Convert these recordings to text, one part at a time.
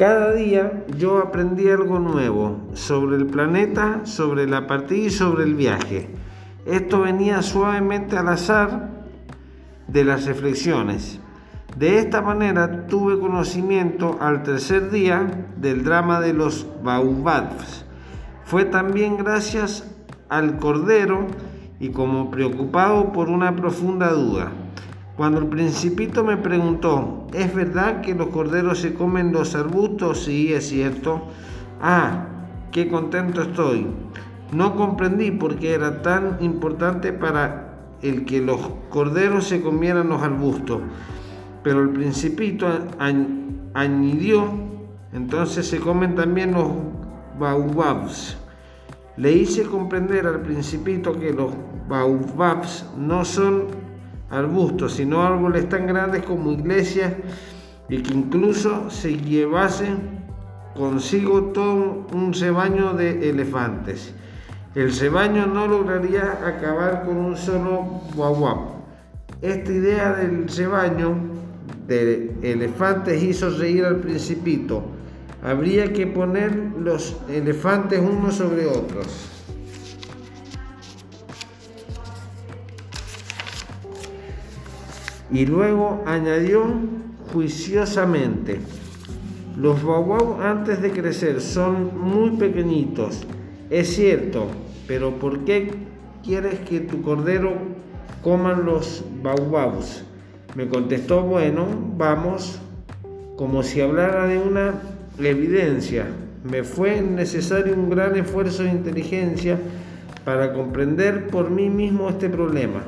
Cada día yo aprendí algo nuevo sobre el planeta, sobre la partida y sobre el viaje. Esto venía suavemente al azar de las reflexiones. De esta manera tuve conocimiento al tercer día del drama de los Baobabs. Fue también gracias al Cordero y como preocupado por una profunda duda. Cuando el principito me preguntó, ¿es verdad que los corderos se comen los arbustos? Sí, es cierto. Ah, qué contento estoy. No comprendí por qué era tan importante para el que los corderos se comieran los arbustos. Pero el principito añadió, entonces se comen también los baobabs. Le hice comprender al principito que los baobabs no son arbustos, sino árboles tan grandes como iglesias y que incluso se llevase consigo todo un cebaño de elefantes. El cebaño no lograría acabar con un solo guaguap. Esta idea del cebaño de elefantes hizo reír al principito. Habría que poner los elefantes unos sobre otros. Y luego añadió juiciosamente, los guaguau antes de crecer son muy pequeñitos, es cierto, pero ¿por qué quieres que tu cordero coman los baobabs? Me contestó, bueno, vamos, como si hablara de una evidencia. Me fue necesario un gran esfuerzo de inteligencia para comprender por mí mismo este problema.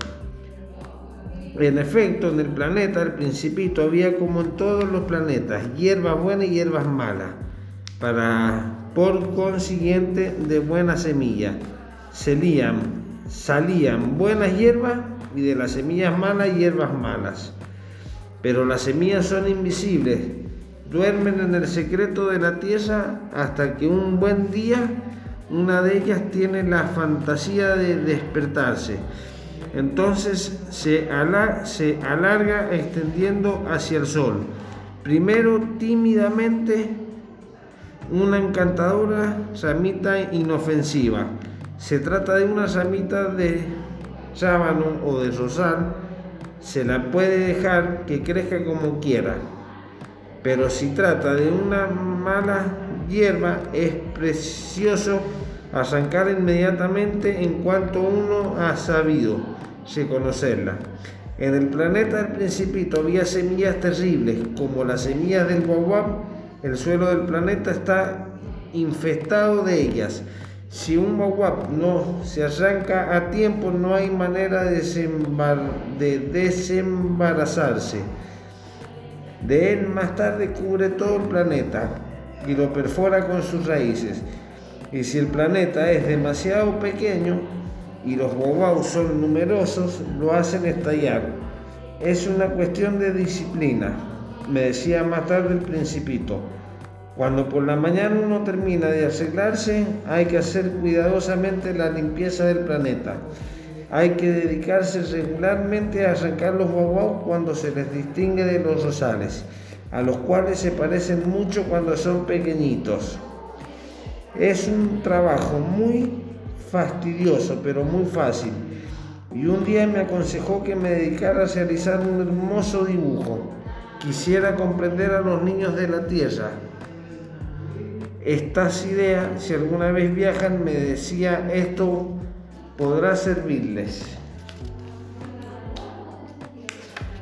En efecto, en el planeta, el principito, había como en todos los planetas, hierbas buenas y hierbas malas, para, por consiguiente, de buena semilla. Salían, salían buenas hierbas y de las semillas malas hierbas malas. Pero las semillas son invisibles, duermen en el secreto de la tierra hasta que un buen día una de ellas tiene la fantasía de despertarse entonces se, alarga extendiendo hacia el sol. Primero tímidamente una encantadora ramita inofensiva. Se trata de una ramita de sábano o de rosal. Se la puede dejar que crezca como quiera. Pero si trata de una mala hierba, es precioso arrancar inmediatamente en cuanto uno ha sabido reconocerla. En el planeta del Principito había semillas terribles, como las semillas del guaguap. El suelo del planeta está infestado de ellas. Si un guaguap no se arranca a tiempo, no hay manera de desembarazarse. De él más tarde cubre todo el planeta y lo perfora con sus raíces. Y si el planeta es demasiado pequeño y los bobaos son numerosos, lo hacen estallar. Es una cuestión de disciplina, me decía más tarde el principito. Cuando por la mañana uno termina de arreglarse, hay que hacer cuidadosamente la limpieza del planeta. Hay que dedicarse regularmente a arrancar los guaguaos cuando se les distingue de los rosales, a los cuales se parecen mucho cuando son pequeñitos. Es un trabajo muy fastidioso, pero muy fácil. Y un día me aconsejó que me dedicara a realizar un hermoso dibujo. Quisiera comprender a los niños de la tierra. Estas ideas, si alguna vez viajan, me decía, esto podrá servirles.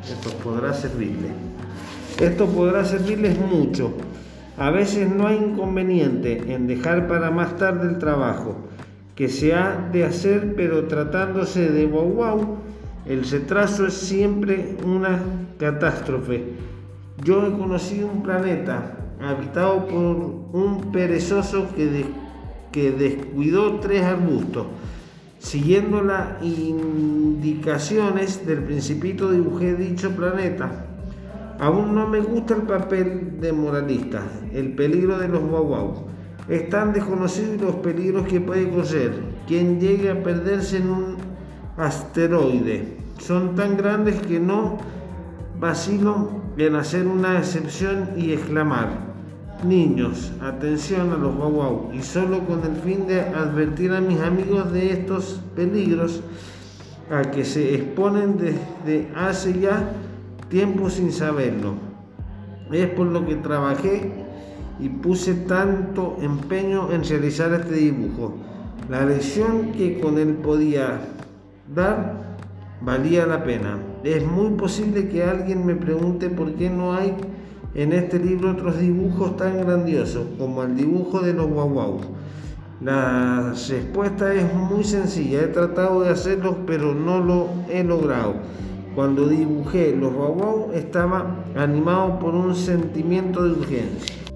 Esto podrá servirles. Esto podrá servirles mucho a veces no hay inconveniente en dejar para más tarde el trabajo que se ha de hacer, pero tratándose de wow el retraso es siempre una catástrofe. Yo he conocido un planeta habitado por un perezoso que, que descuidó tres arbustos. Siguiendo las indicaciones del principito dibujé dicho planeta Aún no me gusta el papel de moralista, el peligro de los guaguau. Es tan desconocido los peligros que puede correr. Quien llegue a perderse en un asteroide son tan grandes que no vacilo en hacer una excepción y exclamar, Niños, atención a los guau y solo con el fin de advertir a mis amigos de estos peligros a que se exponen desde hace ya tiempo sin saberlo. Es por lo que trabajé y puse tanto empeño en realizar este dibujo. La lección que con él podía dar valía la pena. Es muy posible que alguien me pregunte por qué no hay en este libro otros dibujos tan grandiosos como el dibujo de los guau La respuesta es muy sencilla. He tratado de hacerlo, pero no lo he logrado. Cuando dibujé los guau estaba animado por un sentimiento de urgencia.